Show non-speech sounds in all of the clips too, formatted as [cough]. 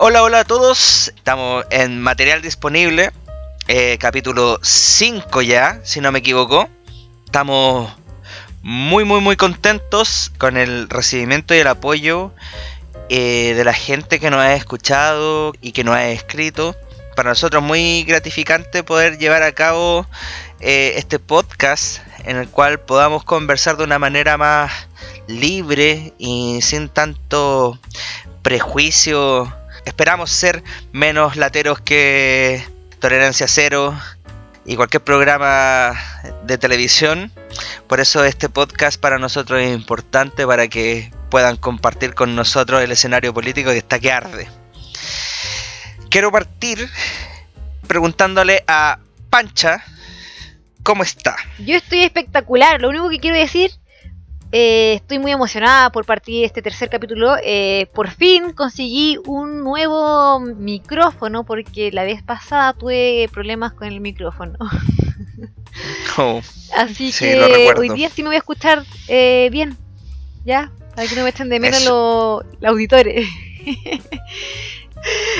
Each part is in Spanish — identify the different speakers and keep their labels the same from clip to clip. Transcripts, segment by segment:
Speaker 1: Hola, hola a todos. Estamos en material disponible. eh, capítulo 5 ya, si no me equivoco. Estamos muy, muy, muy contentos con el recibimiento y el apoyo eh, de la gente que nos ha escuchado y que nos ha escrito. Para nosotros muy gratificante poder llevar a cabo eh, este podcast en el cual podamos conversar de una manera más libre y sin tanto prejuicio. Esperamos ser menos lateros que Tolerancia Cero y cualquier programa de televisión. Por eso este podcast para nosotros es importante para que puedan compartir con nosotros el escenario político que está que arde. Quiero partir preguntándole a Pancha cómo está.
Speaker 2: Yo estoy espectacular. Lo único que quiero decir, eh, estoy muy emocionada por partir de este tercer capítulo. Eh, por fin conseguí un nuevo micrófono porque la vez pasada tuve problemas con el micrófono. [laughs]
Speaker 1: Oh,
Speaker 2: Así
Speaker 1: Sí,
Speaker 2: que hoy día sí me voy a escuchar eh, bien. ¿Ya? Para que no me echen de menos los, los auditores. [laughs]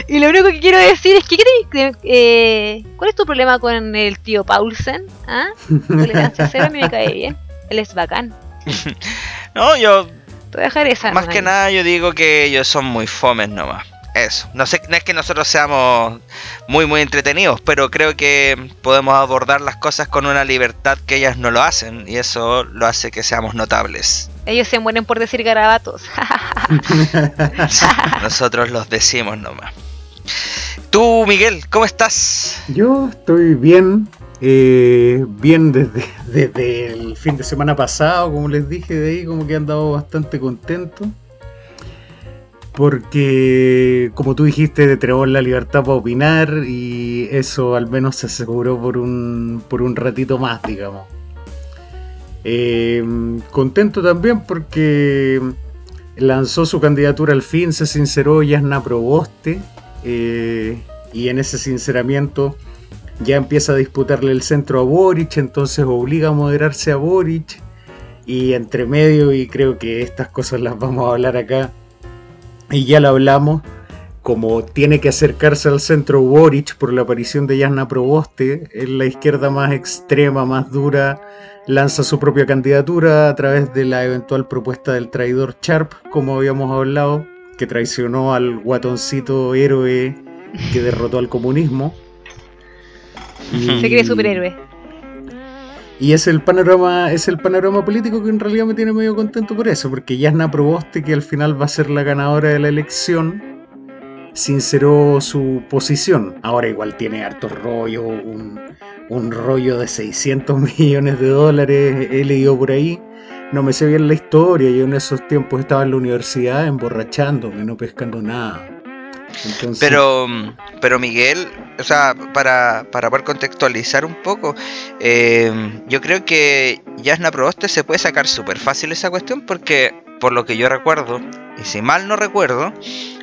Speaker 2: y lo único que quiero decir es que ¿qué te- eh, ¿cuál es tu problema con el tío Paulsen? ¿Ah? [laughs] Tolerancia cero a mí me cae bien. Él es bacán. [laughs]
Speaker 1: No, yo
Speaker 2: Te voy a dejar esa.
Speaker 1: más que
Speaker 2: ahí.
Speaker 1: nada yo digo que ellos son muy fomes nomás. Eso. No sé, no es que nosotros seamos muy muy entretenidos, pero creo que podemos abordar las cosas con una libertad que ellas no lo hacen y eso lo hace que seamos notables.
Speaker 2: Ellos se mueren por decir garabatos. [laughs]
Speaker 1: Nosotros los decimos nomás. Tú, Miguel, ¿cómo estás?
Speaker 3: Yo estoy bien, eh, bien desde, [laughs] desde el fin de semana pasado, como les dije de ahí, como que he andado bastante contento. Porque, como tú dijiste, tenemos la libertad para opinar y eso al menos se aseguró por un, por un ratito más, digamos. Eh, contento también porque lanzó su candidatura al fin, se sinceró Yasna Proboste. eh, y en ese sinceramiento ya empieza a disputarle el centro a Boric, entonces obliga a moderarse a Boric. Y entre medio, y creo que estas cosas las vamos a hablar acá, y ya lo hablamos, como tiene que acercarse al centro Boric por la aparición de Yasna Proboste, en la izquierda más extrema, más dura, lanza su propia candidatura a través de la eventual propuesta del traidor Sharp, como habíamos hablado, que traicionó al guatoncito héroe que derrotó al comunismo. Y-
Speaker 2: Se cree superhéroe.
Speaker 3: y es el panorama, es el panorama político que en realidad me tiene medio contento por eso, porque Yasna Proboste, que al final va a ser la ganadora de la elección, sinceró su posición. Ahora igual tiene harto rollo, un, un rollo de 600 [laughs] millones de dólares, he leído por ahí. No me sé bien la historia, yo en esos tiempos estaba en la universidad emborrachándome, no pescando nada.
Speaker 1: Pero, pero Miguel, o sea, para, para poder contextualizar un poco, eh, yo creo que Yasna Proboste se puede sacar súper fácil esa cuestión porque, por lo que yo recuerdo, y si mal no recuerdo,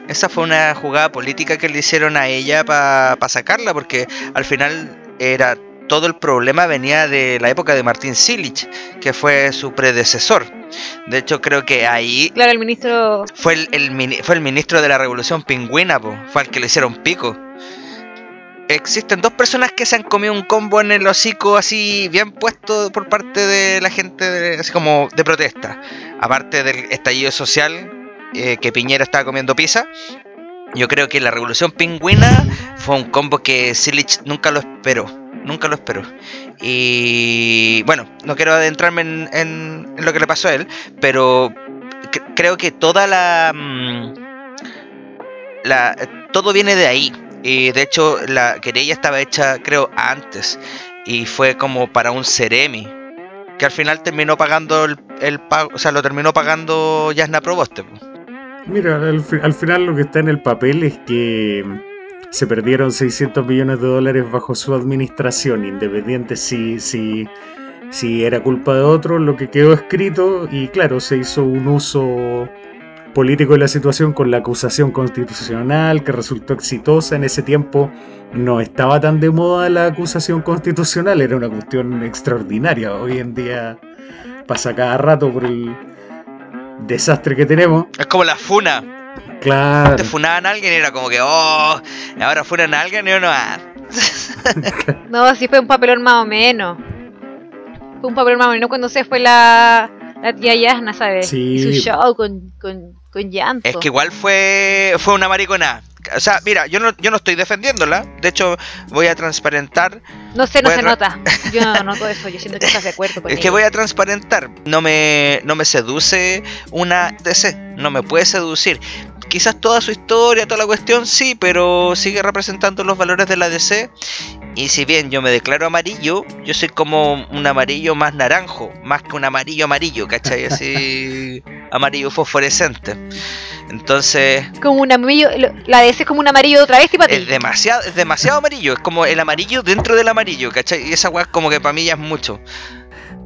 Speaker 1: esa fue una jugada política que le hicieron a ella para sacarla porque al final era todo el problema venía de la época de Martín Silich, que fue su predecesor. De hecho, creo que ahí
Speaker 2: Claro, el ministro.
Speaker 1: fue el, fue el ministro de la Revolución Pingüina, po, fue al que le hicieron pico. Existen dos personas que se han comido un combo en el hocico así bien puesto por parte de la gente de- así como de protesta. Aparte del estallido social eh, que Piñera estaba comiendo pizza. Yo creo que la Revolución Pingüina fue un combo que Silich nunca lo esperó. Nunca lo esperó. Y bueno, no quiero adentrarme en, lo que le pasó a él, pero cre- creo que toda la, mm, la todo viene de ahí y de hecho la querella estaba hecha creo antes y fue como para un Ceremi que al final terminó pagando el, el pago o sea lo terminó pagando Yasna Proboste.
Speaker 3: Mira, al, al final lo que está en el papel es que se perdieron 600 millones de dólares bajo su administración, independiente si, si, si era culpa de otro, lo que quedó escrito y claro, se hizo un uso político de la situación con la acusación constitucional que resultó exitosa en ese tiempo. No estaba tan de moda la acusación constitucional, era una cuestión extraordinaria. Hoy en día pasa cada rato por el desastre que tenemos.
Speaker 1: es como la funa
Speaker 3: Claro.
Speaker 1: Antes funaban a alguien y era como que, oh, ahora funan a alguien y uno, ah, [laughs]
Speaker 2: No, sí fue un papelón más o menos. Fue un papelón más o menos cuando se fue la, la tía Yasna, ¿sabes?
Speaker 3: Sí.
Speaker 2: Y su show con, con, con llanto.
Speaker 1: Es que igual fue fue una maricona. O sea, mira, yo no, yo no estoy defendiéndola. De hecho, voy a transparentar.
Speaker 2: No sé, no se nota. Yo no noto [laughs] eso, yo siento que estás de acuerdo con
Speaker 1: Es que voy a transparentar. No me, no me seduce una DC. No me puede seducir. Quizás toda su historia, toda la cuestión, sí, pero sigue representando los valores de la DC. Y si bien yo me declaro amarillo, yo soy como un amarillo más naranjo, más que un amarillo amarillo, ¿cachai? Así [laughs] amarillo fosforescente. Entonces,
Speaker 2: Como un amarillo, lo- la ese es como un amarillo de otra vez y para ti.
Speaker 1: es demasiado, es demasiado amarillo, es como el amarillo dentro del amarillo, ¿cachai? Y esa weá como que para mí ya es mucho.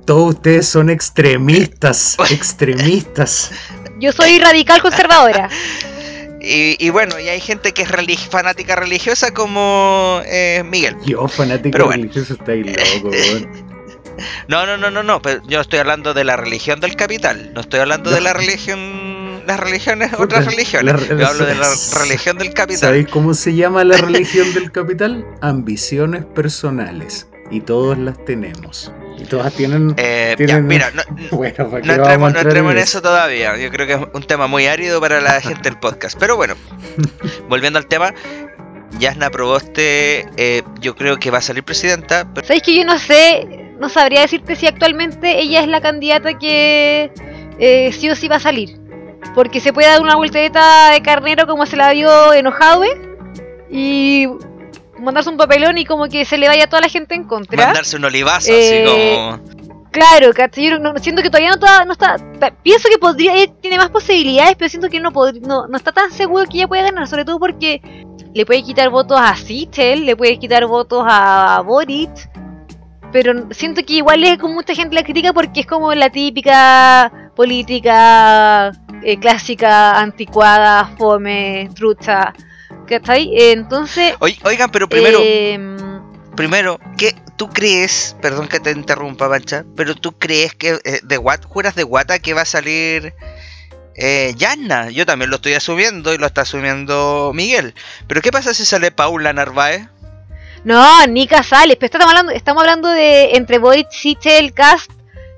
Speaker 3: Todos ustedes son extremistas, [laughs] extremistas.
Speaker 2: Yo soy radical conservadora. [laughs]
Speaker 1: Y, y bueno, y hay gente que es relig- fanática religiosa como eh, Miguel.
Speaker 3: Yo, fanático
Speaker 1: Pero bueno.
Speaker 3: religioso, estáis loco. [laughs]
Speaker 1: No, no, no, no, no, pero yo estoy hablando de la religión del capital, no estoy hablando de la religión, las religiones, otras religiones.
Speaker 3: la-
Speaker 1: Yo hablo de la religión del capital.
Speaker 3: ¿Sabéis cómo se llama la religión del capital? Ambiciones personales. Y todos las tenemos. Y todas tienen.
Speaker 1: Eh, ya,
Speaker 3: tienen-
Speaker 1: mira, no, [laughs]
Speaker 3: Bueno, ¿para qué
Speaker 1: no entremos, no entremos
Speaker 3: en
Speaker 1: eso todavía. Yo creo que es un tema muy árido para la gente del podcast. Pero bueno, [laughs] volviendo al tema, Yasna Proboste, eh, yo creo que va a salir presidenta. pero-
Speaker 2: ¿Sabéis que yo no sé, no sabría decirte si actualmente ella es la candidata que eh, sí o sí va a salir? Porque se puede dar una voltereta de carnero como se la dio enojado y mandarse un papelón y como que se le vaya a toda la gente en contra.
Speaker 1: mandarse un olivazo,
Speaker 2: Eh,
Speaker 1: así como.
Speaker 2: Claro, ¿cachai? Yo no, siento que todavía no está, no está pienso que podría, eh, tiene más posibilidades, pero siento que no, no, no está tan seguro que ella pueda ganar, sobre todo porque le puede quitar votos a Sichel, le puede quitar votos a Boric, pero siento que igual es como mucha gente la critica porque es como la típica política eh, clásica, anticuada, fome, trucha, ¿cachai? Eh, entonces...
Speaker 1: Oi- Oigan, pero primero,
Speaker 2: em,
Speaker 1: primero, ¿qué tú crees? Perdón que te interrumpa, Pancha, pero tú crees que eh, de Wat, juras de Guata que va a salir eh, Yasna? Yo también lo estoy asumiendo y lo está asumiendo Miguel. Pero ¿qué pasa si sale Paula Narváez?
Speaker 2: No, ni Casales, pero estamos hablando, estamos hablando de entre Boric, Sichel, Cast,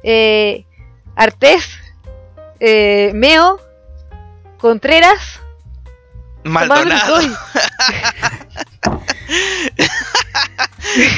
Speaker 2: eh, Artés, eh, Meo, Contreras,
Speaker 1: Maldonado. [laughs]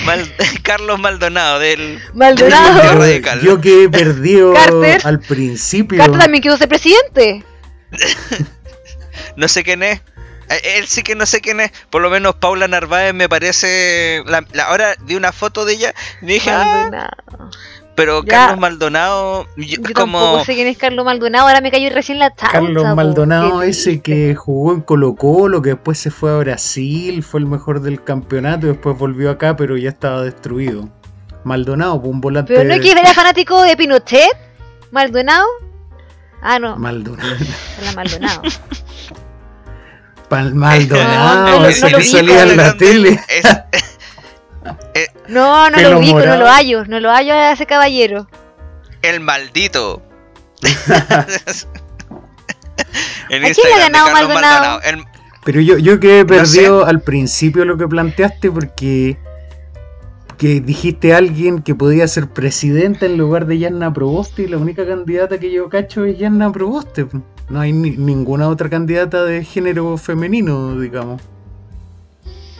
Speaker 1: Mal- Carlos Maldonado del
Speaker 2: Maldonado,
Speaker 3: Yo-
Speaker 1: radical.
Speaker 3: Yo que he perdido
Speaker 2: Carter.
Speaker 3: al principio.
Speaker 2: Carter también quiso ser presidente. [laughs]
Speaker 1: no sé quién es. Eh, Él sí que no sé quién es. Por lo menos Paula Narváez me parece. La, la- ahora vi una foto de ella y dije, ah,
Speaker 2: Maldonado.
Speaker 1: Pero
Speaker 2: Ya.
Speaker 1: Carlos Maldonado. yo-
Speaker 2: Yo
Speaker 1: como.
Speaker 2: tampoco sé quién es Carlos Maldonado, ahora me cayó recién la chaucha.
Speaker 3: Carlos
Speaker 2: po,
Speaker 3: Maldonado, ese que jugó en Colo Colo, que después se fue a Brasil, fue el mejor del campeonato y después volvió acá, pero ya estaba destruido. Maldonado, pues, un volante.
Speaker 2: Pero no es que era fanático de Pinochet, Maldonado. Ah, no,
Speaker 3: Maldonado.
Speaker 2: era Maldonado.
Speaker 3: Pal-
Speaker 2: No,
Speaker 3: Maldonado,
Speaker 2: no,
Speaker 3: ese
Speaker 2: no
Speaker 3: que
Speaker 2: vi,
Speaker 3: salía en la tele.
Speaker 1: es
Speaker 2: No, no
Speaker 3: Pelo
Speaker 2: lo ubico, no lo hallo, no lo hallo a ese caballero.
Speaker 1: el maldito. [laughs] En
Speaker 2: ¿A quién le ha ganado
Speaker 1: Carlos
Speaker 2: Maldonado?
Speaker 1: El-
Speaker 3: Pero yo, yo quedé
Speaker 1: No
Speaker 3: perdido al principio lo que planteaste porque que dijiste a alguien que podía ser presidenta en lugar de Yanna Proboste y la única candidata que yo cacho es Yanna Proboste. No hay ni- ninguna otra candidata de género femenino, digamos.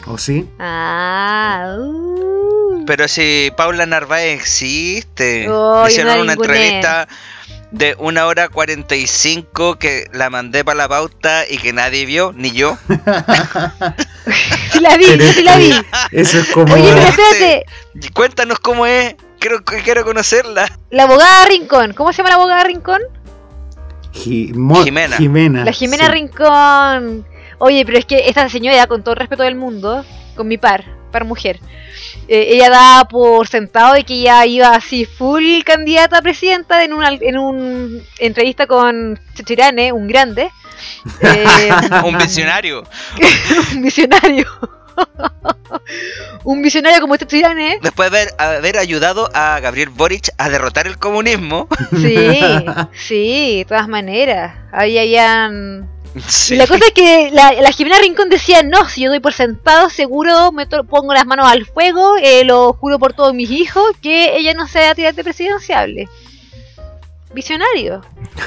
Speaker 3: ¿O sí?
Speaker 2: Ah, uh.
Speaker 1: Pero si Paula Narváez existe.
Speaker 2: Oh,
Speaker 1: Hicieron
Speaker 2: no
Speaker 1: una entrevista de una hora 45 que la mandé para la pauta y que nadie vio, ni yo.
Speaker 2: Sí [laughs] la vi,
Speaker 3: Pero
Speaker 2: sí la vi.
Speaker 3: Eso es como
Speaker 2: Oye, pero
Speaker 1: Este-
Speaker 2: espérate,
Speaker 1: Cuéntanos cómo es. Quiero, quiero conocerla.
Speaker 2: la abogada Rincón, ¿cómo se llama la abogada Rincón?
Speaker 1: Jimena.
Speaker 3: Jimena.
Speaker 2: La Jimena
Speaker 3: sí.
Speaker 2: Rincón. Oye, pero es que esta señora, con todo el respeto del mundo, con mi par, par mujer, eh, ella da por sentado de que ella iba así full candidata a presidenta en una en un entrevista con Chechirane, un grande. [laughs] Eh, [laughs]
Speaker 1: Un visionario.
Speaker 2: un [laughs] visionario. un visionario como este.
Speaker 1: Después de haber, haber ayudado a Gabriel Boric a derrotar el comunismo.
Speaker 2: Sí, sí, de todas maneras. Ahí habían
Speaker 1: Sí.
Speaker 2: La cosa es que la, la Jimena Rincón decía, no, si yo doy por sentado, seguro me pongo las manos al fuego, eh, lo juro por todos mis hijos, que ella no sea tirante presidenciable. Visionario.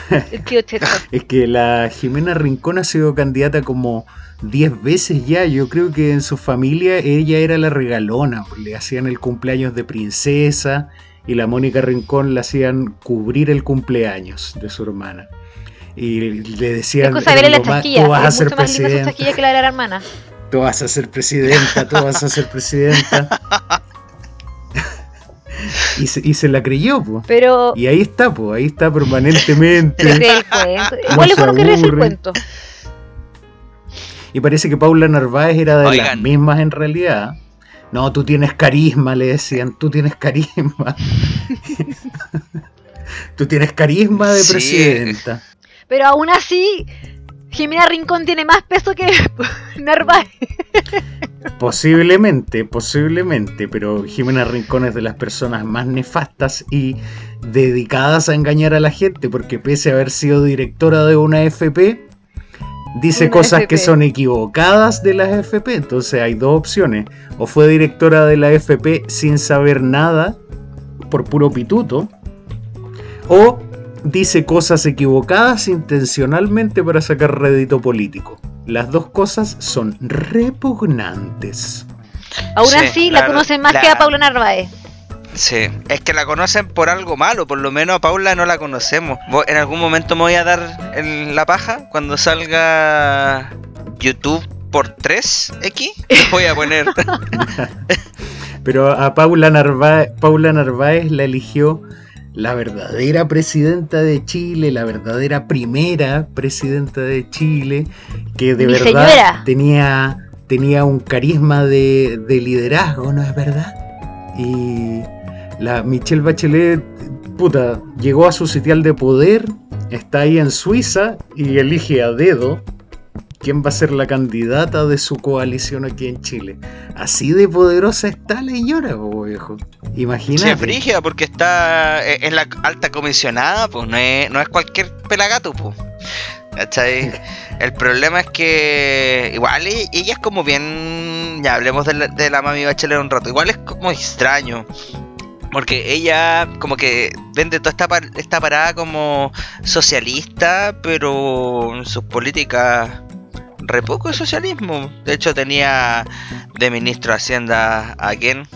Speaker 2: [laughs] El tío Cheto.
Speaker 3: Es que la Jimena Rincón ha sido candidata como 10 veces ya. Yo creo que en su familia ella era la regalona. pues, Le hacían el cumpleaños de princesa y la Mónica Rincón le hacían cubrir el cumpleaños de su hermana. Y le
Speaker 2: Es
Speaker 3: decían,
Speaker 2: cosa de
Speaker 3: "Era
Speaker 2: ver la
Speaker 3: lo más-
Speaker 2: chasquilla.
Speaker 3: tú vas a
Speaker 2: Es
Speaker 3: ser
Speaker 2: mucho más linda chasquilla que la de la hermana.
Speaker 3: tú vas a ser presidenta, tú vas a ser presidenta. y, se, y se la creyó, pues.
Speaker 2: Pero
Speaker 3: Y ahí está, pues, ahí está permanentemente. [laughs]
Speaker 2: se cree el cuento.
Speaker 3: No
Speaker 2: Igual es bueno que el cuento.
Speaker 3: Y parece que Paula Narváez era de las mismas en realidad. No, tú tienes carisma, le decían, tú tienes carisma. [laughs] tú tienes carisma de
Speaker 1: Sí.
Speaker 3: presidenta.
Speaker 2: Pero aún así, Jimena Rincón tiene más peso que [laughs] Narváez.
Speaker 3: Posiblemente, posiblemente, pero Jimena Rincón es de las personas más nefastas y dedicadas a engañar a la gente, porque pese a haber sido directora de una FP, dice
Speaker 2: Una
Speaker 3: cosas
Speaker 2: FP.
Speaker 3: que son equivocadas de las FP. Entonces hay dos opciones. O fue directora de la FP sin saber nada, por puro pituto, o dice cosas equivocadas intencionalmente para sacar rédito político. Las dos cosas son repugnantes.
Speaker 2: Aún
Speaker 1: Sí,
Speaker 2: así, la conocen más
Speaker 1: la-
Speaker 2: que a Paula Narváez.
Speaker 1: Sí, es que la conocen por algo malo, por lo menos a Paula no la conocemos. En algún momento me voy a dar el- la paja cuando salga YouTube por 3X. les Voy a poner. [laughs]
Speaker 3: Pero a Paula Narváez, Paula Narváez la eligió la verdadera presidenta de Chile, la verdadera primera presidenta de Chile, que de
Speaker 2: Mi
Speaker 3: verdad
Speaker 2: señora.
Speaker 3: tenía, tenía un carisma de, de liderazgo, ¿no es verdad? Y la Michelle Bachelet, puta, llegó a su sitial de poder, está ahí en Suiza y elige a dedo quién va a ser la candidata de su coalición aquí en Chile. Así de poderosa está la señora, po, viejo. Imagínate.
Speaker 1: es brígida porque está eh, en la alta comisionada, pues no es, no es cualquier pelagato, pues. ¿Cachai? [laughs] El problema es que igual ella es como bien... Ya hablemos de la, de la mami Bachelet un rato. Igual es como extraño. Porque ella como que vende toda esta, par- esta parada como socialista, pero sus políticas re poco de socialismo. De hecho tenía de ministro de Hacienda a quién?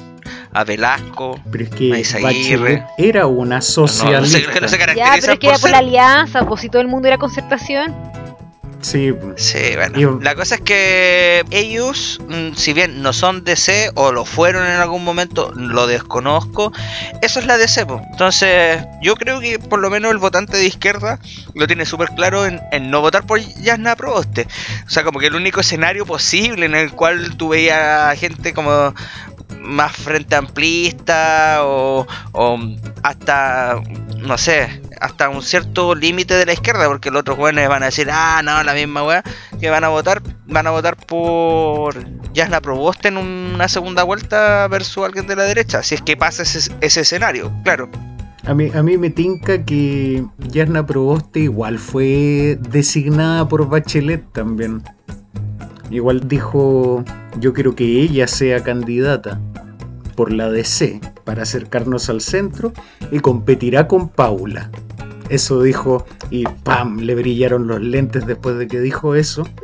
Speaker 1: A Velasco.
Speaker 3: Pero es que era una
Speaker 1: No, no
Speaker 3: socialista.
Speaker 1: no se
Speaker 2: Ya, pero es que era por la alianza, pues si todo el mundo era concertación.
Speaker 3: Sí.
Speaker 1: Sí, bueno.
Speaker 3: Yo-
Speaker 1: La cosa es que ellos, mm, si bien no son DC o lo fueron en algún momento, lo desconozco, eso es la DC. po. Entonces, yo creo que por lo menos el votante de izquierda lo tiene súper claro en, en no votar por Yasna Proboste. O sea, como que el único escenario posible en el cual tú veías gente como más frente amplista o, o hasta, no sé, hasta un cierto límite de la izquierda, porque los otros jóvenes van a decir, ah, no, la misma weá, que van a votar, van a votar por Yasna Proboste en una segunda vuelta versus alguien de la derecha, si es que pasa ese, ese escenario, claro.
Speaker 3: A mí, a mí me tinca que Yasna Proboste igual fue designada por Bachelet también. Igual dijo, yo quiero que ella sea candidata por la DC para acercarnos al centro y competirá con Paula. Eso dijo y ¡pam! Le brillaron los lentes después de que dijo eso. [laughs]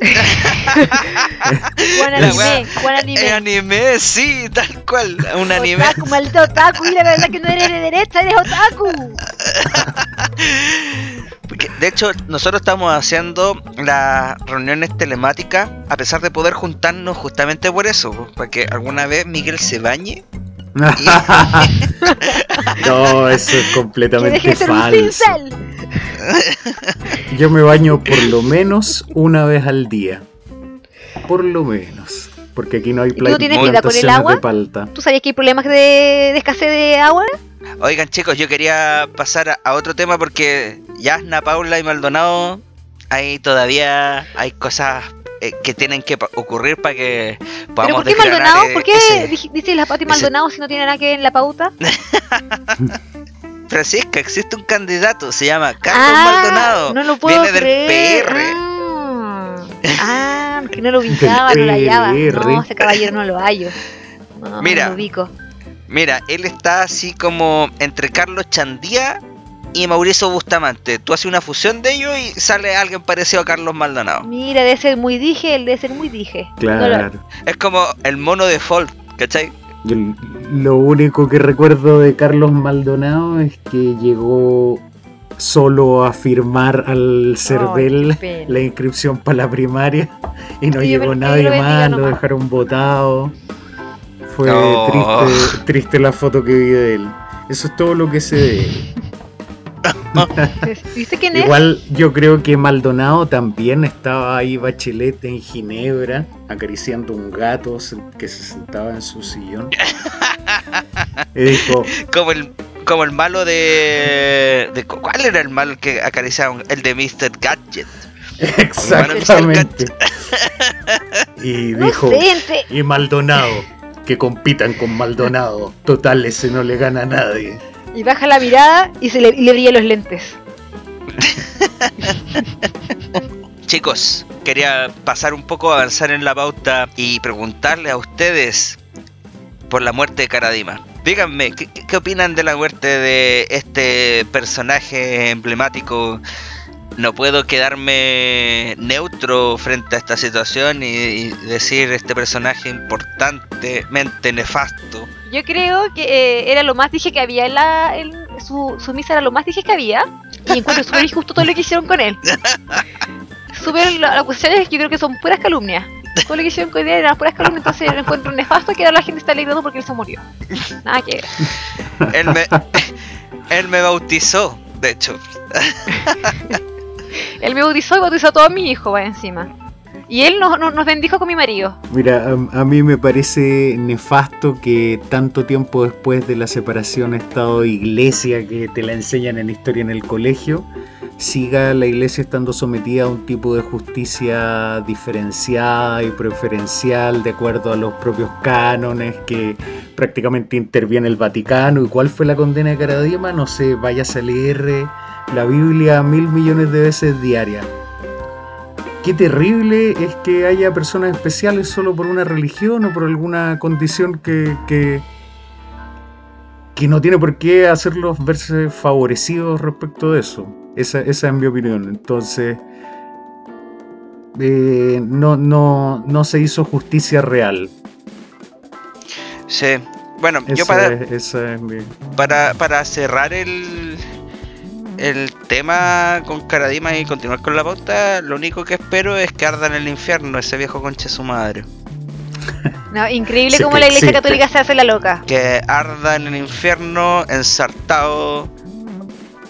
Speaker 2: Juan [laughs]
Speaker 1: La
Speaker 2: anime,
Speaker 1: Eh,
Speaker 2: anime.
Speaker 1: anime, sí, tal cual, un anime.
Speaker 2: Otaku, maldito otaku, y la verdad que no eres de derecha, eres otaku.
Speaker 1: Porque, de hecho, nosotros estamos haciendo las reuniones telemáticas a pesar de poder juntarnos justamente por eso, para que alguna vez Miguel se bañe. [laughs]
Speaker 3: no, eso es completamente falso. Yo me baño por lo menos una vez al día. Por lo menos. Porque aquí no hay
Speaker 2: tú no tienes
Speaker 1: vida con el
Speaker 2: agua? ¿Tú sabías que hay problemas de, de escasez de agua?
Speaker 1: Oigan, chicos, yo quería pasar a, a otro tema porque Yasna, Paula y Maldonado, ahí todavía hay cosas eh, que tienen que pa- ocurrir para que
Speaker 2: ¿Pero
Speaker 1: podamos
Speaker 2: por qué Maldonado?
Speaker 1: eh,
Speaker 2: ¿Por qué
Speaker 1: ese-
Speaker 2: dices la Pati
Speaker 1: ese-
Speaker 2: Maldonado si no tiene nada que ver en la pauta? [laughs]
Speaker 1: Francisca, existe un candidato, se llama Carlos
Speaker 2: Ah,
Speaker 1: Maldonado.
Speaker 2: No lo puedo
Speaker 1: Viene del
Speaker 2: creer.
Speaker 1: PR.
Speaker 2: Ah. que no lo [laughs] ubicaba, no lo hallaba. No, ese caballero no lo hallo. No,
Speaker 1: Mira.
Speaker 2: no lo ubico.
Speaker 1: Mira, él está así como entre Carlos Chandía y Mauricio Bustamante. Tú haces una fusión de ellos y sale alguien parecido a Carlos Maldonado.
Speaker 2: Mira, debe ser muy dije, él debe ser muy dije. No lo-
Speaker 3: Claro.
Speaker 1: Es como el mono de Folk, ¿cachai?
Speaker 3: Yo lo único que recuerdo de Carlos Maldonado es que llegó solo a firmar al CERVEL [laughs] la inscripción para la primaria y no
Speaker 2: Sí,
Speaker 3: llegó nadie más, lo dejaron votado. Fue
Speaker 1: Oh.
Speaker 3: triste, triste la foto que vi de él. Eso es todo lo que sé de él. [laughs]
Speaker 2: ¿Viste quién es?
Speaker 3: Igual yo creo que Maldonado también estaba ahí Bachelet en Ginebra acariciando un gato que se sentaba en su sillón. [laughs] Y dijo,
Speaker 1: Como el, como el malo de, de- ¿Cuál era el malo que acariciaba? El de Mr. Gadget.
Speaker 3: exactamente. Y
Speaker 2: No
Speaker 3: dijo,
Speaker 2: sé, entre-
Speaker 3: y Maldonado, que compitan con Maldonado. Total, ese no le gana a nadie.
Speaker 2: Y baja la mirada y, se le, y le brilla los lentes.
Speaker 1: Chicos, quería pasar un poco, avanzar en la pauta y preguntarle a ustedes por la muerte de Karadima. Díganme, ¿qué, qué opinan de la muerte de este personaje emblemático? No puedo quedarme neutro frente a esta situación y, y decir este personaje importantemente nefasto.
Speaker 2: Yo creo que eh, era lo más dije que había en la. en su, su misa era lo más dije que había. Y encuentro súper injusto todo lo que hicieron con él. [laughs] Súper. La, cuestión es que yo creo que son puras calumnias. Todo lo que hicieron con él eran puras calumnias. Entonces lo encuentro nefasto que ahora la gente está alegrando porque él se murió. Nada que ver.
Speaker 1: Él me, [laughs] él me bautizó, de hecho. [laughs]
Speaker 2: Él me bautizó y bautizó a todos mis hijos, va encima. Y él nos, nos, bendijo con mi marido.
Speaker 3: Mira, a, mí me parece nefasto que tanto tiempo después de la separación Estado-Iglesia que te la enseñan en historia en el colegio, siga la Iglesia estando sometida a un tipo de justicia diferenciada y preferencial de acuerdo a los propios cánones que prácticamente interviene el Vaticano. ¿Y cuál fue la condena de Caradima? No sé, vayas a leer eh, la Biblia mil millones de veces diaria. Qué terrible es que haya personas especiales solo por una religión o por alguna condición que, que, que no tiene por qué hacerlos verse favorecidos respecto de eso. Esa, esa es mi opinión. Entonces, eh, no, no, no se hizo justicia real.
Speaker 1: Sí. Bueno, yo para,
Speaker 3: es mi...
Speaker 1: para, para cerrar el, el tema con Karadima y continuar con la pauta, lo único que espero es que arda en el infierno ese viejo conche su madre. [laughs]
Speaker 2: No, increíble
Speaker 3: Sí
Speaker 2: cómo la iglesia
Speaker 3: existe.
Speaker 2: católica se hace la loca.
Speaker 1: Que arda en el infierno, ensartado.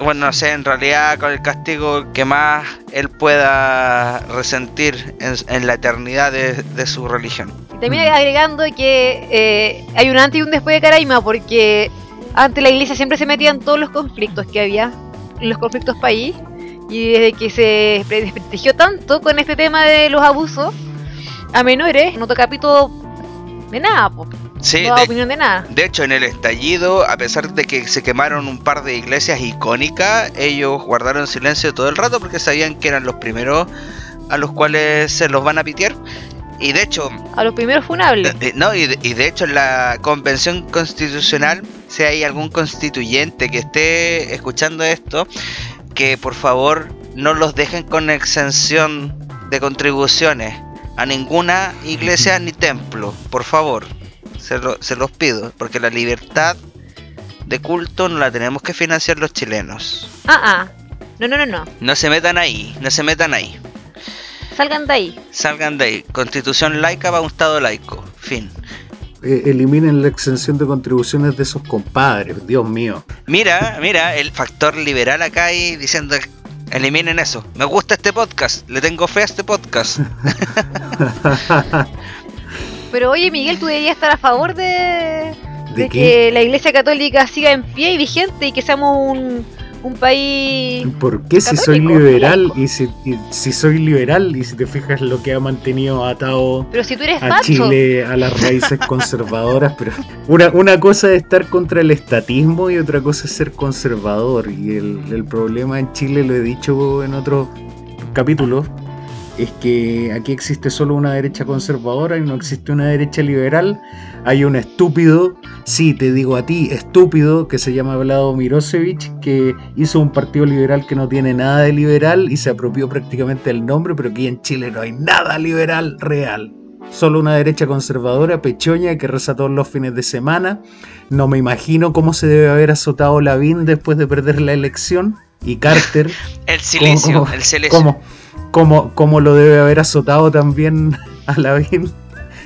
Speaker 1: Bueno, no sé, en realidad con el castigo que más él pueda resentir en, en la eternidad de, de su religión.
Speaker 2: Y también agregando que eh, hay un antes y un después de Caraima, porque antes la iglesia siempre se metía en todos los conflictos que había, los conflictos país, y desde que se pre- desprestigió tanto con este tema de los abusos a menores, no toca pito de nada, po,
Speaker 1: Sí,
Speaker 2: no da
Speaker 1: de,
Speaker 2: opinión de nada.
Speaker 1: de hecho en el estallido, a pesar de que se quemaron un par de iglesias icónicas, ellos guardaron silencio todo el rato porque sabían que eran los primeros a los cuales se los van a pitear. Y de hecho,
Speaker 2: A los primeros funables.
Speaker 1: No, y de, y de hecho en la convención constitucional, si hay algún constituyente que esté escuchando esto, que por favor no los dejen con exención de contribuciones a ninguna iglesia ni templo, por favor. Se, lo- se los pido, porque la libertad de culto no la tenemos que financiar los chilenos.
Speaker 2: Ah, ah. No, no, no, no.
Speaker 1: No se metan ahí, no se metan ahí.
Speaker 2: Salgan de ahí.
Speaker 1: Salgan de ahí. Constitución laica para un estado laico. Fin.
Speaker 3: eh, eliminen la exención de contribuciones de esos compadres, Dios mío.
Speaker 1: Mira, mira, el factor liberal acá ahí diciendo eliminen eso. Me gusta este podcast, le tengo fe a este podcast. [laughs]
Speaker 2: Pero oye, Miguel, tú deberías estar a favor de,
Speaker 3: ¿De
Speaker 2: que la iglesia católica siga en pie y vigente y que seamos un, un país...
Speaker 3: ¿Por qué si soy liberal y si, y si soy liberal y si te fijas lo que ha mantenido atado
Speaker 2: Pero si tú eres
Speaker 3: a Chile a las raíces conservadoras, pero una, una cosa es estar contra el estatismo y otra cosa es ser conservador. Y el, el problema en Chile lo he dicho en otros capítulos es que aquí existe solo una derecha conservadora y no existe una derecha liberal. Hay un estúpido, sí, te digo a ti, estúpido, que se llama Vlado Mirosevic, que hizo un partido liberal que no tiene nada de liberal y se apropió prácticamente del nombre, pero aquí en Chile no hay nada liberal real. Solo una derecha conservadora, pechoña, que reza todos los fines de semana. No me imagino cómo se debe haber azotado Lavín después de perder la elección. Y Carter. [laughs]
Speaker 1: el silencio, el silencio.
Speaker 3: Como, como, como lo debe haber azotado también a Lavín.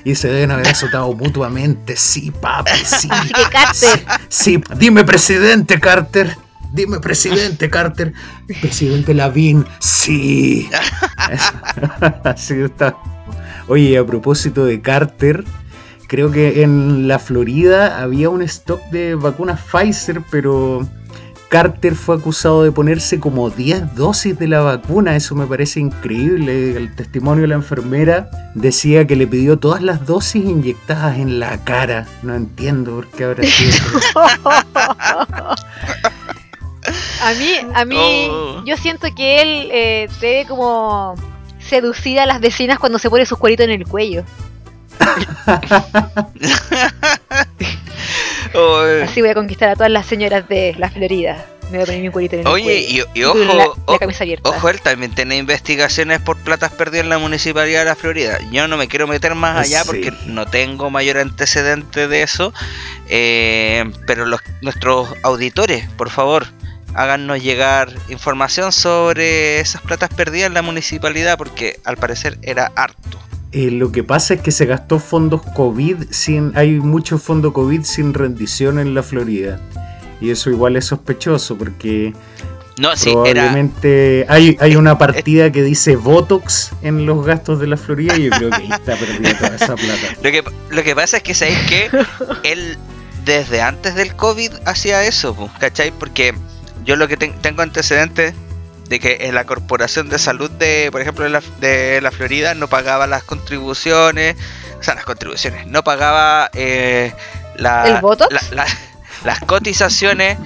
Speaker 3: Y se deben haber azotado mutuamente. Sí, papi, sí. [laughs]
Speaker 2: Que Carter.
Speaker 3: Sí, dime presidente Carter. Dime presidente Carter. Presidente Lavín. Sí. [laughs] Así está. Oye, a propósito de Carter, creo que en la Florida había un stock de vacunas Pfizer, pero Carter fue acusado de ponerse como 10 dosis de la vacuna. Eso me parece increíble. El testimonio de la enfermera decía que le pidió todas las dosis inyectadas en la cara. No entiendo por qué habrá sido. [laughs]
Speaker 2: a mí, a mí,
Speaker 1: Oh.
Speaker 2: yo siento que él eh, debe como seducir a las vecinas cuando se pone sus cueritos en el cuello. [laughs]
Speaker 1: Oh,
Speaker 2: Así voy a conquistar a todas las señoras de la Florida. Me voy a poner mi cuerito en el
Speaker 1: Oye,
Speaker 2: cuello.
Speaker 1: y, y ojo,
Speaker 2: la, la
Speaker 1: o-
Speaker 2: camisa abierta.
Speaker 1: ojo, él también tiene investigaciones por platas perdidas en la municipalidad de la Florida. Yo no me quiero meter más allá
Speaker 3: Sí.
Speaker 1: porque no tengo mayor antecedente de eso. eh, pero los, nuestros auditores, por favor, háganos llegar información sobre esas platas perdidas en la municipalidad porque al parecer era harto.
Speaker 3: Eh, lo que pasa es que se gastó fondos COVID sin. Hay mucho fondo COVID sin rendición en la Florida. Y eso igual es sospechoso porque
Speaker 1: No, sí, era.
Speaker 3: probablemente hay, hay una partida que dice Botox en los gastos de la Florida y yo creo que ahí está perdida toda esa [laughs] plata.
Speaker 1: Lo que, lo que pasa es que sabéis que él desde antes del COVID hacía eso, ¿cachai? Porque yo lo que ten- tengo antecedentes de que en la Corporación de Salud de, por ejemplo, de la, de la Florida no pagaba las contribuciones, o sea, las contribuciones, no pagaba eh, la-
Speaker 2: ¿El
Speaker 1: la- las cotizaciones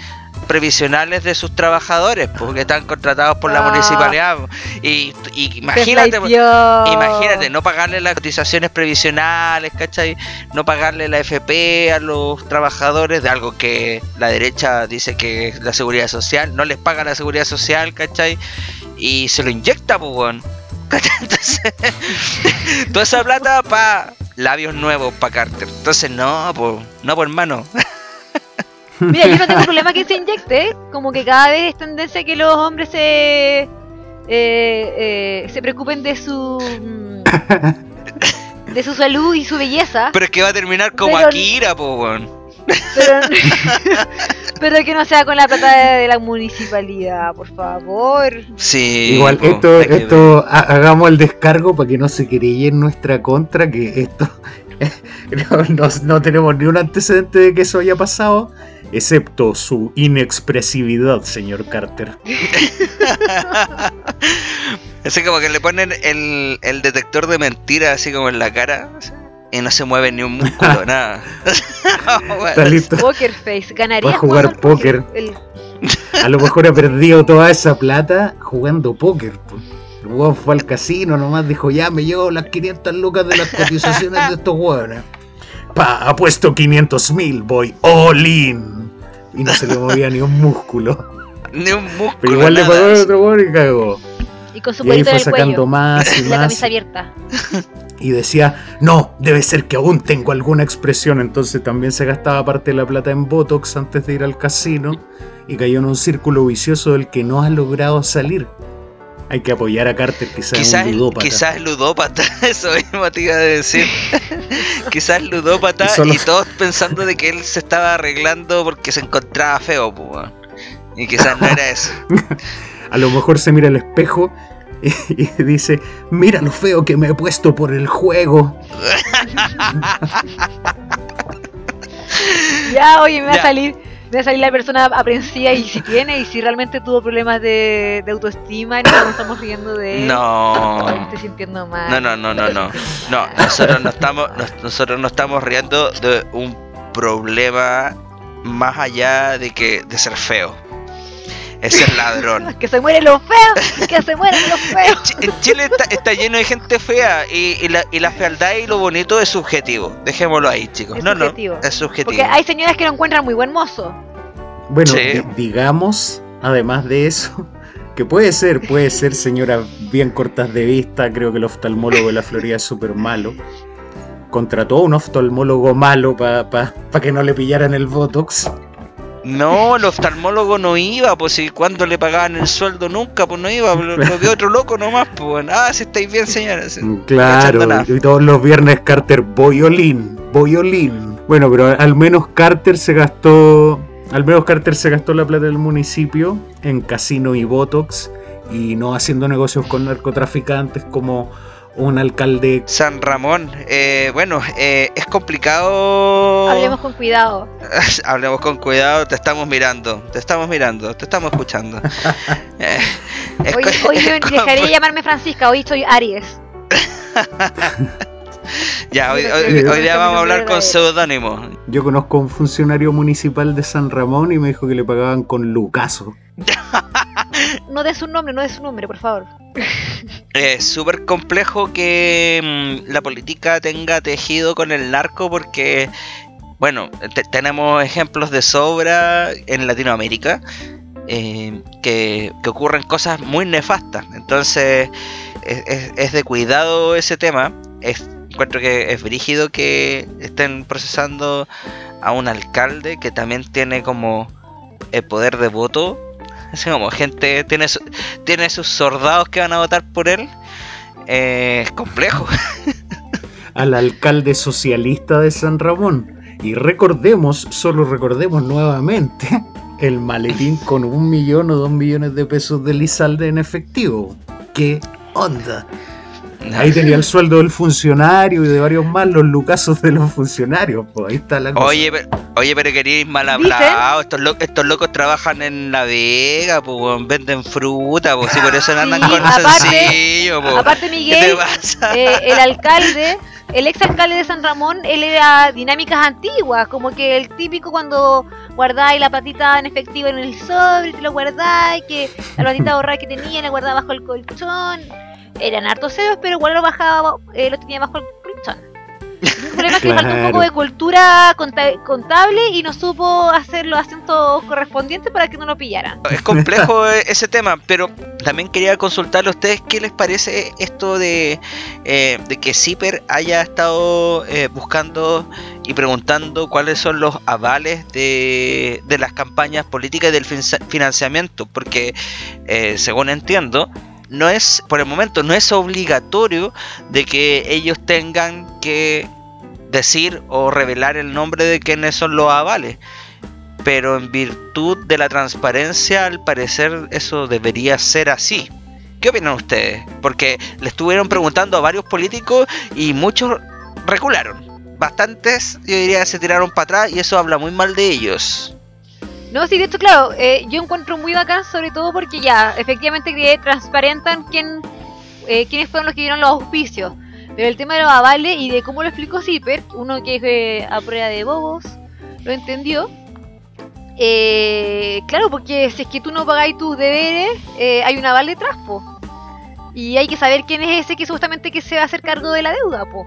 Speaker 1: previsionales de sus trabajadores, porque están contratados por la
Speaker 2: Ah.
Speaker 1: municipalidad. Y, y imagínate. Imagínate, no pagarle las cotizaciones previsionales, ¿cachai? No pagarle la FP a los trabajadores de algo que la derecha dice que es la seguridad social, no les paga la seguridad social, ¿cachai? Y se lo inyecta, pues. [laughs] Entonces, [laughs] toda esa plata para labios nuevos para Carter. Entonces, no, pues, no, pues, hermano. [laughs]
Speaker 2: Mira, yo no tengo [laughs] problema que se inyecte. Como que cada vez es tendencia que los hombres se. eh, eh, se preocupen de su. mm, de su salud y su belleza.
Speaker 1: Pero es que va a terminar como
Speaker 2: Pero-
Speaker 1: Akira, pues, weón.
Speaker 2: Pero, [laughs] pero que no sea con la plata de, de la municipalidad, por favor.
Speaker 1: Sí.
Speaker 3: Igual,
Speaker 1: po,
Speaker 3: esto, esto ha- hagamos el descargo para que no se querelle en nuestra contra, que esto [laughs] no, no- no tenemos ni un antecedente de que eso haya pasado, excepto su inexpresividad, señor Carter. [laughs]
Speaker 1: Así como que le ponen el, el detector de mentiras así como en la cara y no se mueve ni un músculo, [laughs] nada. [laughs] Bueno,
Speaker 3: Está listo.
Speaker 2: Poker face, ganaría
Speaker 3: Va a jugar póker.
Speaker 2: El-
Speaker 3: A lo mejor ha perdido toda esa plata jugando póker. El weón fue al casino, nomás dijo, ya me llevo las 500 lucas de las cotizaciones de estos hueones. Pa, apuesto 500 mil, voy all in. Y no se le movía ni un músculo.
Speaker 1: ni un músculo.
Speaker 3: Pero igual le pagó al otro weón y cagó.
Speaker 2: y con su
Speaker 3: Y ahí fue
Speaker 2: el
Speaker 3: sacando
Speaker 2: cuello.
Speaker 3: más y
Speaker 2: Y la
Speaker 3: más.
Speaker 2: camisa abierta.
Speaker 3: Y decía, no, debe ser que aún tengo alguna expresión. Entonces también se gastaba parte de la plata en Botox antes de ir al casino. Y cayó en un círculo vicioso del que no ha logrado salir. Hay que apoyar a Carter, quizás
Speaker 1: Quizás,
Speaker 3: un ludópata.
Speaker 1: quizás ludópata, [laughs] eso mismo te iba a decir. [laughs] quizás ludópata
Speaker 3: Y solo-
Speaker 1: y todos pensando de que él se estaba arreglando porque se encontraba feo, pues. Y quizás no era eso. [laughs]
Speaker 3: A lo mejor se mira al espejo y, y dice, mira lo feo que me he puesto por el juego.
Speaker 2: Ya, oye, me va
Speaker 1: Ya.
Speaker 2: a salir. A salir la persona aprensiva y si tiene, y si realmente tuvo problemas de, de autoestima y nos estamos riendo de él.
Speaker 1: No.
Speaker 2: estoy sintiendo mal.
Speaker 1: No, no, no, no, no. No, nosotros no estamos, nos- nosotros no estamos riendo de un problema más allá de que de ser feo. Es el [laughs] ladrón. [laughs]
Speaker 2: que se mueren los feos, que se mueren los [laughs] feos.
Speaker 1: En Chile está, está lleno de gente fea y, y la, y la fealdad y lo bonito es subjetivo. Dejémoslo ahí, chicos.
Speaker 2: Es
Speaker 1: no,
Speaker 2: subjetivo.
Speaker 1: no, es subjetivo.
Speaker 2: Porque hay señoras que lo encuentran muy buen mozo.
Speaker 3: Bueno,
Speaker 1: Sí.
Speaker 3: digamos, además de eso, que puede ser, puede ser señora bien cortas de vista, creo que el oftalmólogo de la Florida es súper malo. Contrató a un oftalmólogo malo para que no le pillaran el Botox.
Speaker 1: No, el oftalmólogo no iba, pues si cuando le pagaban el sueldo nunca, pues no iba, lo, lo vio otro loco nomás, pues. Ah, si estáis bien, señores.
Speaker 3: Claro, y todos los viernes Carter, violín, violín. Bueno, pero al menos Carter se gastó, al menos Carter se gastó la plata del municipio en casino y Botox y no haciendo negocios con narcotraficantes como un alcalde
Speaker 1: San Ramón, eh, bueno, eh, es complicado.
Speaker 2: Hablemos con cuidado. [laughs]
Speaker 1: Hablemos con cuidado, te estamos mirando, te estamos mirando, te estamos escuchando. [laughs] Eh, es
Speaker 2: Hoy, hoy [laughs]
Speaker 1: es
Speaker 2: dejaré de llamarme Francisca, hoy soy Aries.
Speaker 1: Ya, hoy, hoy- hoy día
Speaker 2: ese
Speaker 1: vamos a hablar con seudónimo.
Speaker 3: Yo conozco a un funcionario municipal de San Ramón y me dijo que le pagaban con Lucaso.
Speaker 2: No de su nombre, no de su nombre, por favor.
Speaker 1: Es súper complejo que mm, la política tenga tejido con el narco porque, bueno, te- tenemos ejemplos de sobra en Latinoamérica eh, que, que ocurren cosas muy nefastas. Entonces, es, de cuidado ese tema. Encuentro que es brígido que estén procesando a un alcalde que también tiene como el poder de voto. Como gente tiene, tiene sus soldados que van a votar por él. Eh, es complejo. [laughs]
Speaker 3: al alcalde socialista de San Ramón. Y recordemos, solo recordemos nuevamente, el maletín con un millón o dos millones de pesos de Lizalde en efectivo. ¿Qué onda? [laughs] Ahí tenía el sueldo del funcionario y de varios más los lucasos de los funcionarios. Pues ahí está la cosa.
Speaker 1: Oye, pero, oye, pero queréis mal hablado. Estos, lo- estos locos trabajan en La Vega, pues, venden fruta, pues, y por eso no andan
Speaker 2: Sí,
Speaker 1: con
Speaker 2: aparte-
Speaker 1: sencillo, pues.
Speaker 2: Aparte,
Speaker 1: ¿Qué te
Speaker 2: Miguel, eh, el alcalde, el ex alcalde de San Ramón, él era dinámicas antiguas, como que el típico cuando guardáis la patita en efectivo en el sobre, te lo guardáis, que la patita ahorrada que tenía la guardaba bajo el colchón. Eran hartos ceros, pero igual lo bajaba, eh, lo tenía bajo el colchón. El problema es que le faltó un poco
Speaker 3: Claro.
Speaker 2: de cultura conta- contable y no supo hacer los acentos correspondientes para que no lo pillaran.
Speaker 1: Es complejo [laughs] eh, ese tema, pero también quería consultarle a ustedes qué les parece esto de, eh, de que CIPER haya estado eh, buscando y preguntando cuáles son los avales de, de las campañas políticas y del fin- financiamiento, porque eh, según entiendo, no es, por el momento, no es obligatorio de que ellos tengan que decir o revelar el nombre de quienes son los avales pero en virtud de la transparencia, al parecer eso debería ser así. ¿Qué opinan ustedes? Porque le estuvieron preguntando a varios políticos y muchos recularon. Bastantes, yo diría, se tiraron para atrás y eso habla muy mal de ellos.
Speaker 2: No, sí, de hecho, claro, eh, yo encuentro muy bacán, sobre todo porque ya, efectivamente, que transparentan quién, eh, quiénes fueron los que dieron los auspicios. Pero el tema de los avales y de cómo lo explicó Zipper, uno que es a prueba de bobos, lo entendió. Eh, claro, porque si es que tú no pagáis tus deberes, eh, hay un aval detrás, po. Y hay que saber quién es ese que supuestamente que se va a hacer cargo de la deuda, po.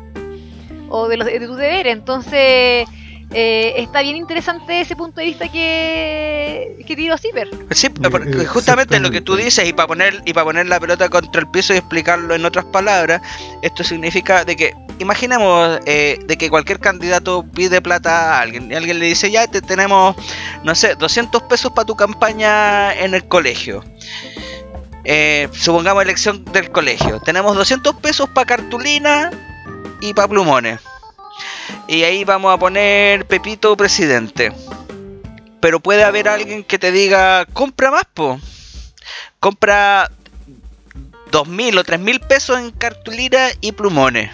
Speaker 2: O de, los, de tus deberes. Entonces, eh, está bien interesante ese punto de vista que, que tiró Zipper.
Speaker 1: Sí, porque
Speaker 3: Eh,
Speaker 1: justamente lo que tú dices y para poner y para poner la pelota contra el piso y explicarlo en otras palabras, esto significa de que imaginemos eh, de que cualquier candidato pide plata a alguien y alguien le dice ya te tenemos no sé 200 pesos para tu campaña en el colegio. Eh, supongamos elección del colegio. Tenemos 200 pesos para cartulina y para plumones. Y ahí vamos a poner Pepito presidente. Pero puede haber alguien que te diga, compra más, po. Compra dos mil o tres mil pesos en cartulina y plumones.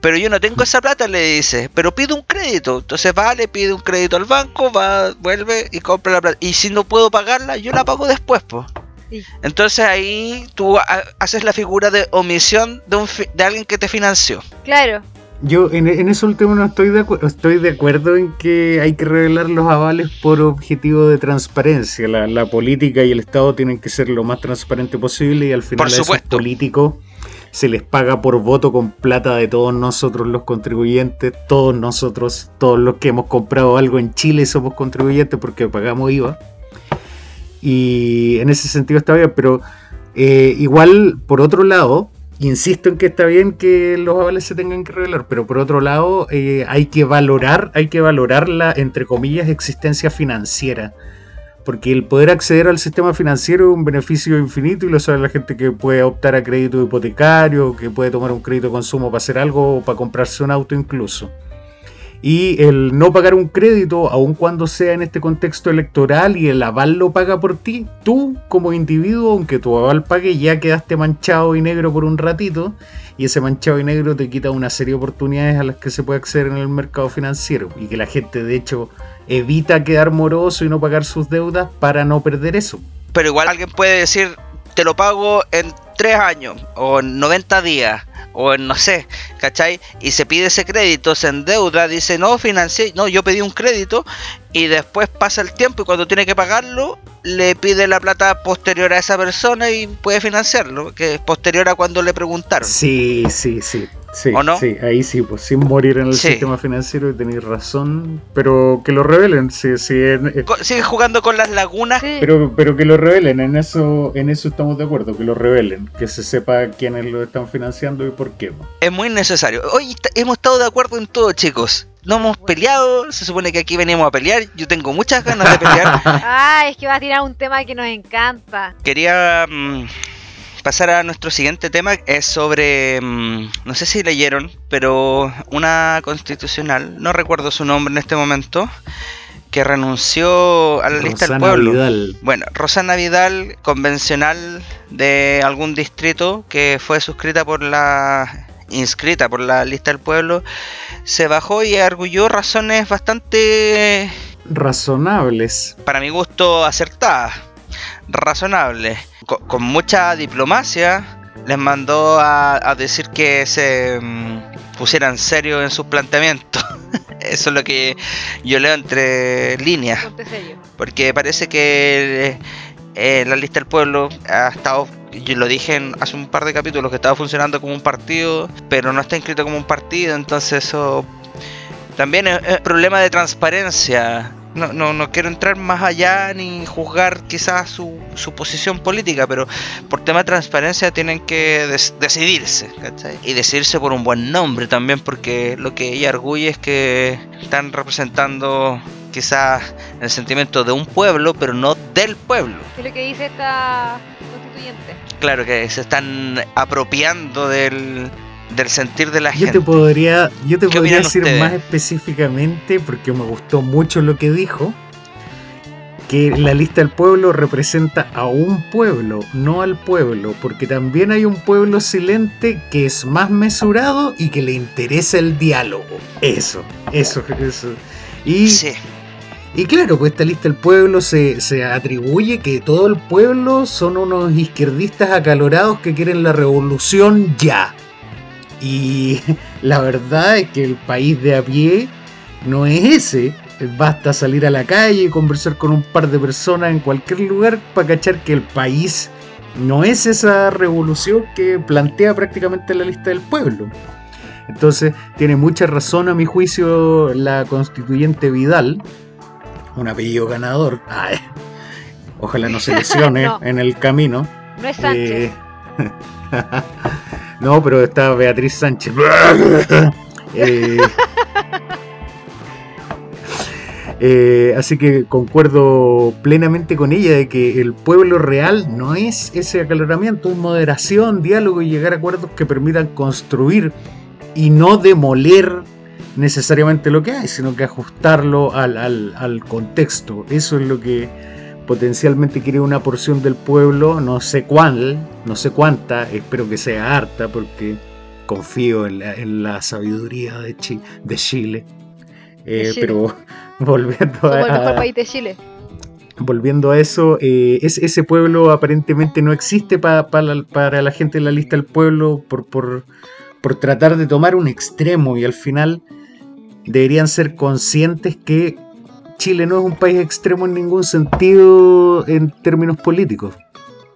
Speaker 1: Pero yo no tengo esa plata, le dice. Pero pide un crédito. Entonces va, le pide un crédito al banco, va, vuelve y compra la plata. Y si no puedo pagarla, yo la pago después, po.
Speaker 2: Sí.
Speaker 1: Entonces ahí tú ha- haces la figura de omisión de, un fi- de alguien que te financió.
Speaker 2: Claro.
Speaker 3: Yo en, en eso último no estoy de acuerdo. Estoy de acuerdo en que hay que revelar los avales por objetivo de transparencia. La, la política y el Estado tienen que ser lo más transparente posible y al final
Speaker 1: Por
Speaker 3: a esos
Speaker 1: supuesto.
Speaker 3: políticos se les paga por voto con plata de todos nosotros los contribuyentes, todos nosotros, todos los que hemos comprado algo en Chile somos contribuyentes porque pagamos IVA. Y en ese sentido está bien, pero eh, igual, por otro lado, insisto en que está bien que los avales se tengan que revelar, pero por otro lado, eh, hay que valorar, hay que valorar la, entre comillas, existencia financiera. Porque el poder acceder al sistema financiero es un beneficio infinito y lo sabe la gente que puede optar a crédito hipotecario, que puede tomar un crédito de consumo para hacer algo o para comprarse un auto incluso. Y el no pagar un crédito, aun cuando sea en este contexto electoral y el aval lo paga por ti, tú como individuo, aunque tu aval pague, ya quedaste manchado y negro por un ratito, y ese manchado y negro te quita una serie de oportunidades a las que se puede acceder en el mercado financiero, y que la gente de hecho evita quedar moroso y no pagar sus deudas para no perder eso.
Speaker 1: Pero igual alguien puede decir, te lo pago en 3 años, o en 90 días, o en no sé, ¿cachai? Y se pide ese crédito, se endeuda, dice, no, financié, no, yo pedí un crédito, y después pasa el tiempo y cuando tiene que pagarlo, le pide la plata posterior a esa persona y puede financiarlo, que es posterior a cuando le preguntaron.
Speaker 3: Sí, sí, sí. Sí,
Speaker 1: ¿O no?
Speaker 3: sí, ahí sí, pues sin morir en el
Speaker 1: Sí.
Speaker 3: sistema financiero y tenéis razón, pero que lo revelen, sí, sí, en- eh,
Speaker 1: Sigue jugando con las lagunas.
Speaker 2: Sí.
Speaker 3: pero, pero que lo revelen, en eso, en eso estamos de acuerdo, que lo revelen, que se sepa quiénes lo están financiando y por qué.
Speaker 1: Es muy necesario. Hoy hemos estado de acuerdo en todo, chicos. No hemos peleado, se supone que aquí venimos a pelear. Yo tengo muchas ganas de pelear. [laughs]
Speaker 2: Ah, es que va a tirar un tema que nos encanta.
Speaker 1: Quería mm, pasar a nuestro siguiente tema. Es sobre, mm, no sé si leyeron, pero una constitucional, no recuerdo su nombre en este momento, que renunció a la lista del pueblo.
Speaker 3: Vidal.
Speaker 1: Bueno, Rosana Vidal, convencional de algún distrito que fue suscrita por la inscrita por la lista del pueblo, se bajó y arguyó razones bastante,
Speaker 3: Razonables.
Speaker 1: para mi gusto, acertadas, razonables, Co- con, mucha diplomacia. Les mandó a, a decir que se mm, pusieran serio en sus planteamientos. [laughs] Eso es lo que yo leo entre líneas. Porque parece que eh, la lista del pueblo ha estado, yo lo dije en- hace un par de capítulos, que estaba funcionando como un partido, pero no está inscrito como un partido, entonces eso también es, es problema de transparencia. No, no, no quiero entrar más allá ni juzgar quizás su, su posición política, pero por tema de transparencia tienen que des- decidirse, ¿cachai? Y decidirse por un buen nombre también, porque lo que ella arguye es que están representando quizás el sentimiento de un pueblo, pero no del pueblo.
Speaker 2: ¿Qué es lo que dice esta constituyente?
Speaker 1: Claro que se están apropiando del, del sentir de la
Speaker 3: Yo te
Speaker 1: gente.
Speaker 3: podría, yo te
Speaker 1: ¿Qué
Speaker 3: podría decir
Speaker 1: ustedes?
Speaker 3: más específicamente, porque me gustó mucho lo que dijo, que la lista del pueblo representa a un pueblo, no al pueblo, porque también hay un pueblo silente que es más mesurado y que le interesa el diálogo. Eso, eso, eso. Y,
Speaker 1: Sí,
Speaker 3: y claro, pues esta lista del pueblo se, se atribuye que todo el pueblo son unos izquierdistas acalorados que quieren la revolución ya. Y [laughs] la verdad es que el país de a pie no es ese. Basta salir a la calle y conversar con un par de personas en cualquier lugar para cachar que el país no es esa revolución que plantea prácticamente la lista del pueblo. Entonces, tiene mucha razón a mi juicio la constituyente Vidal, un apellido ganador. Ay, ojalá no se [laughs] lesione
Speaker 2: No.
Speaker 3: en el camino.
Speaker 2: No es Sánchez.
Speaker 3: Eh, [laughs] no, pero está Beatriz Sánchez. [laughs] Eh, eh, así que concuerdo plenamente con ella de que el pueblo real no es ese acaloramiento, es moderación, diálogo y llegar a acuerdos que permitan construir y no demoler necesariamente lo que hay, sino que ajustarlo al, al- al contexto. Eso es lo que potencialmente quiere una porción del pueblo, no sé cuál, no sé cuánta, espero que sea harta porque confío en la, en la sabiduría de, Chi- de Chile. Eh,
Speaker 2: Chile.
Speaker 3: Pero [laughs] volviendo
Speaker 2: Como el mejor
Speaker 3: a,
Speaker 2: país de Chile.
Speaker 3: volviendo a eso, eh, es- ese pueblo aparentemente no existe pa- pa la- para la gente de la lista del pueblo por, por, por tratar de tomar un extremo y al final deberían ser conscientes que Chile no es un país extremo en ningún sentido en términos políticos.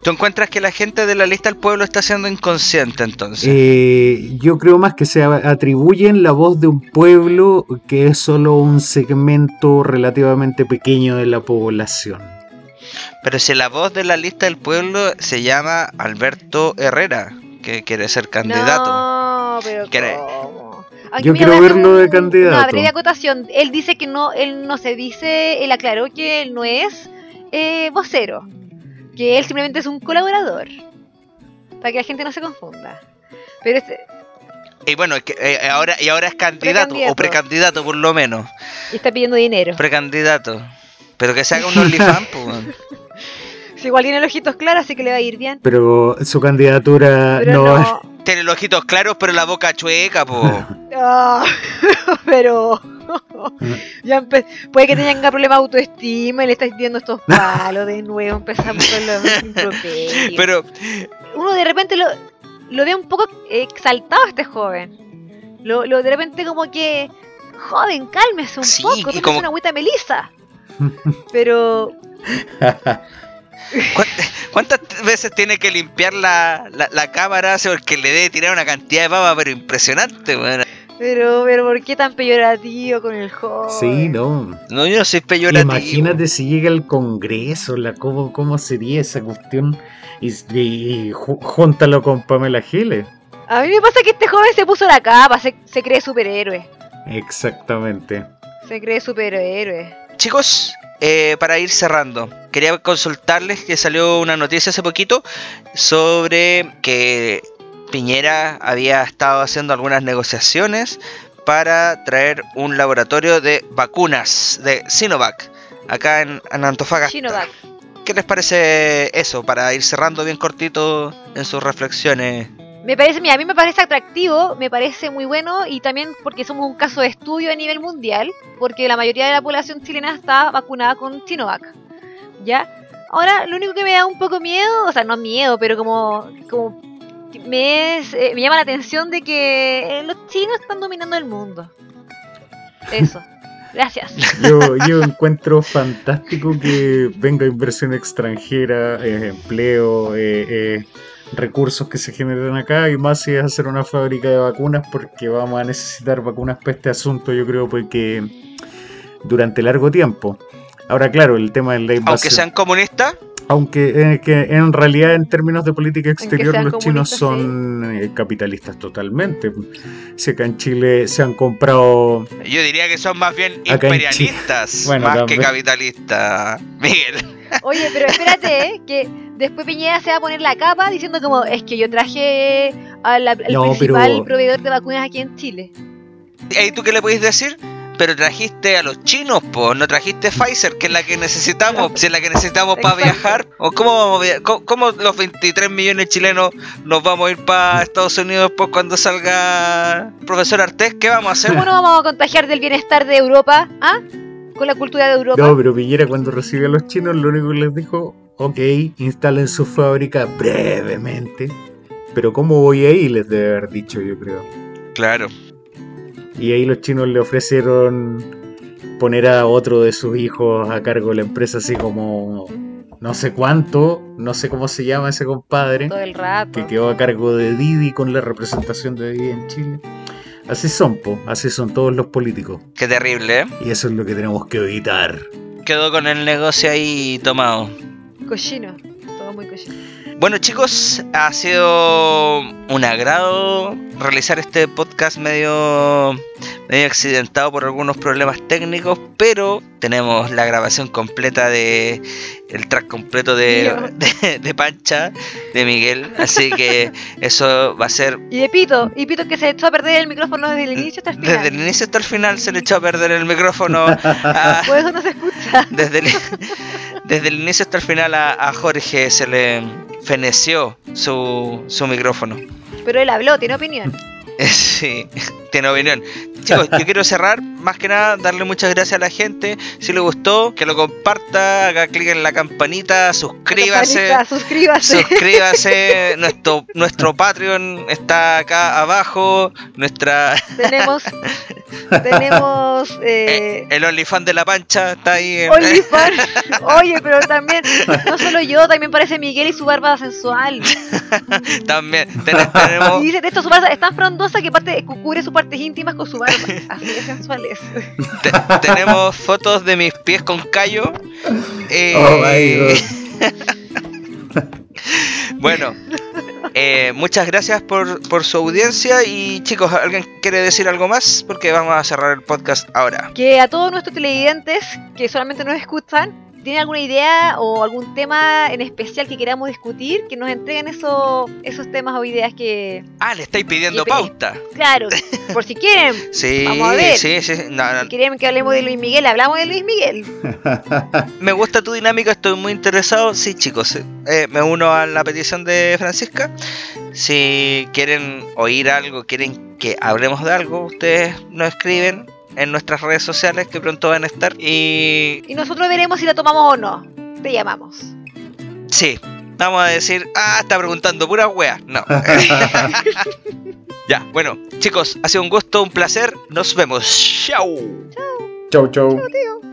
Speaker 1: ¿Tú encuentras que la gente de la lista del pueblo está siendo inconsciente entonces?
Speaker 3: Eh, yo creo más que se atribuyen la voz de un pueblo que es solo un segmento relativamente pequeño de la población.
Speaker 1: Pero si la voz de la lista del pueblo se llama Alberto Herrera, que quiere ser candidato.
Speaker 2: No, pero
Speaker 1: ¿Quiere?
Speaker 2: Aquí
Speaker 3: Yo quiero verlo de
Speaker 2: un-
Speaker 3: candidato.
Speaker 2: Una breve acotación. Él dice que no, él no se dice, él aclaró que él no es eh, vocero, que él simplemente es un colaborador, para que la gente no se confunda. Pero este,
Speaker 1: Y bueno, es que, eh, ahora, y ahora es candidato,
Speaker 2: Precandidato.
Speaker 1: o precandidato por lo menos.
Speaker 2: está pidiendo dinero.
Speaker 1: Precandidato. Pero que se haga un [laughs] OnlyFans, pues.
Speaker 2: Si igual tiene los ojitos claros, así que le va a ir bien.
Speaker 3: Pero su candidatura
Speaker 2: Pero
Speaker 3: no,
Speaker 2: no.
Speaker 1: Tiene los ojitos claros, pero la boca chueca, pues. [laughs]
Speaker 2: Ah, [laughs] pero [laughs] ya empe- puede que tenga problemas de autoestima y le estáis viendo estos palos de nuevo, empezamos con los improperios.
Speaker 1: Pero,
Speaker 2: Uno de repente lo, lo ve un poco exaltado a este joven. Lo, lo de repente como que, joven, cálmese un
Speaker 1: Sí,
Speaker 2: poco, tómese
Speaker 1: como-
Speaker 2: una agüita melisa. Pero
Speaker 1: ¿cuán- ¿cuántas veces tiene que limpiar la, la, la cámara? Porque le debe tirar una cantidad de baba, pero impresionante, weón.
Speaker 2: Pero, pero, ¿por qué tan peyorativo con el joven?
Speaker 3: Sí, no.
Speaker 1: No, yo no soy peyorativo.
Speaker 3: Imagínate si llega al Congreso, la, ¿cómo, ¿cómo sería esa cuestión? Y, y júntalo con Pamela Giles.
Speaker 2: A mí me pasa que este joven se puso la capa, se, se cree superhéroe.
Speaker 3: Exactamente.
Speaker 2: Se cree superhéroe.
Speaker 1: Chicos, eh, para ir cerrando, quería consultarles que salió una noticia hace poquito sobre que Piñera había estado haciendo algunas negociaciones para traer un laboratorio de vacunas de Sinovac acá en, en Antofagasta. ¿Qué les parece eso para ir cerrando bien cortito en sus reflexiones?
Speaker 2: Me parece, mira, a mí me parece atractivo, me parece muy bueno y también porque somos un caso de estudio a nivel mundial, porque la mayoría de la población chilena está vacunada con Sinovac. ¿Ya? Ahora, lo único que me da un poco miedo, o sea, no miedo, pero como, como me, es, eh, me llama la atención de que eh, los chinos están dominando el mundo. Eso. Gracias.
Speaker 3: Yo, yo encuentro fantástico que venga inversión extranjera, eh, empleo, eh, eh, recursos que se generan acá y más si es hacer una fábrica de vacunas porque vamos a necesitar vacunas para este asunto yo creo porque durante largo tiempo. Ahora claro, el tema de la
Speaker 1: Aunque sean comunistas,
Speaker 3: Aunque eh, que en realidad en términos de política exterior los chinos son eh, capitalistas totalmente. Si acá en Chile se han comprado...
Speaker 1: yo diría que son más bien imperialistas, [laughs]
Speaker 3: Bueno,
Speaker 1: más que capitalistas. Miguel. [laughs]
Speaker 2: Oye, pero espérate, ¿eh? que después Piñera se va a poner la capa diciendo como, es que yo traje al
Speaker 3: No,
Speaker 2: principal
Speaker 3: pero-
Speaker 2: proveedor de vacunas aquí en Chile.
Speaker 1: ¿Y tú qué le podéis decir? Pero trajiste a los chinos, po, no trajiste Pfizer, que es la que necesitamos, si es la que necesitamos para viajar. ¿O cómo, vamos a via- cómo, cómo los 23 millones de chilenos nos vamos a ir para Estados Unidos después cuando salga el profesor Artés? ¿Qué vamos a hacer?
Speaker 2: ¿Cómo nos vamos a contagiar del bienestar de Europa? ¿Ah? Con la cultura de Europa.
Speaker 3: No, pero Piñera cuando recibió a los chinos lo único que les dijo, ok, instalen su fábrica brevemente. Pero ¿cómo voy ahí? Les debe haber dicho yo creo.
Speaker 1: Claro.
Speaker 3: Y ahí los chinos le ofrecieron poner a otro de sus hijos a cargo de la empresa así como no sé cuánto, no sé cómo se llama ese compadre,
Speaker 2: Todo el rato.
Speaker 3: que quedó a cargo de Didi con la representación de Didi en Chile. Así son, po, así son todos los políticos.
Speaker 1: Qué terrible, ¿eh?
Speaker 3: Y eso es lo que tenemos que evitar.
Speaker 1: Quedó con el negocio ahí tomado.
Speaker 2: Cochino. Todo muy cochino.
Speaker 1: Bueno chicos, ha sido un agrado realizar este podcast medio, medio accidentado por algunos problemas técnicos, pero tenemos la grabación completa de el track completo de, [laughs] de, de Pancha, de Miguel, así que [laughs] eso va a ser
Speaker 2: Y de Pito. Y Pito que se echó a perder el micrófono desde el inicio hasta el final.
Speaker 1: desde el inicio hasta el final se le echó a perder el micrófono [laughs] a-
Speaker 2: Por eso no se escucha.
Speaker 1: desde el, desde el inicio hasta el final a, Jorge se le feneció su, su micrófono.
Speaker 2: Pero él habló, tiene opinión. [laughs]
Speaker 1: Sí, tiene opinión. Chicos, yo quiero cerrar, más que nada, darle muchas gracias a la gente. Si le gustó, que lo comparta, haga clic en la campanita, suscríbase.
Speaker 2: Campanita, Suscríbase.
Speaker 1: Suscríbase, [laughs] nuestro, nuestro Patreon está acá abajo, nuestra [laughs]
Speaker 2: tenemos. Tenemos. Eh,
Speaker 1: el OnlyFans de la pancha está ahí en,
Speaker 2: OnlyFans. Oye, pero también, no solo yo, también parece Miguel y su barba sensual.
Speaker 1: también ten- tenemos
Speaker 2: Y dice, de esto su barba es tan frondosa que parte, cubre sus partes íntimas con su barba. [laughs] Así de sensual es.
Speaker 1: te- tenemos fotos de mis pies con callo. Eh,
Speaker 3: Oh my God. [laughs]
Speaker 1: Bueno, eh, muchas gracias por, por su audiencia y chicos, ¿alguien quiere decir algo más? Porque vamos a cerrar el podcast ahora.
Speaker 2: Que a todos nuestros televidentes que solamente nos escuchan, ¿tienen alguna idea o algún tema en especial que queramos discutir? Que nos entreguen eso, esos temas o ideas que,
Speaker 1: Ah, le estáis pidiendo
Speaker 2: pe-
Speaker 1: pauta.
Speaker 2: claro, por si quieren. [laughs]
Speaker 1: Sí,
Speaker 2: Vamos a ver.
Speaker 1: sí, sí. no, no,
Speaker 2: Si quieren que hablemos de Luis Miguel, hablamos de Luis Miguel. [laughs]
Speaker 1: Me gusta tu dinámica, estoy muy interesado. Sí, chicos, eh, me uno a la petición de Francisca. Si quieren oír algo, quieren que hablemos de algo, ustedes nos escriben en nuestras redes sociales que pronto van a estar. Y
Speaker 2: Y nosotros veremos si la tomamos o no. Te llamamos.
Speaker 1: sí, vamos a decir, ah, está preguntando pura wea. No. [laughs] ya, bueno, chicos, ha sido un gusto, un placer. Nos vemos. Chao.
Speaker 3: Chau, chau.
Speaker 2: Tío.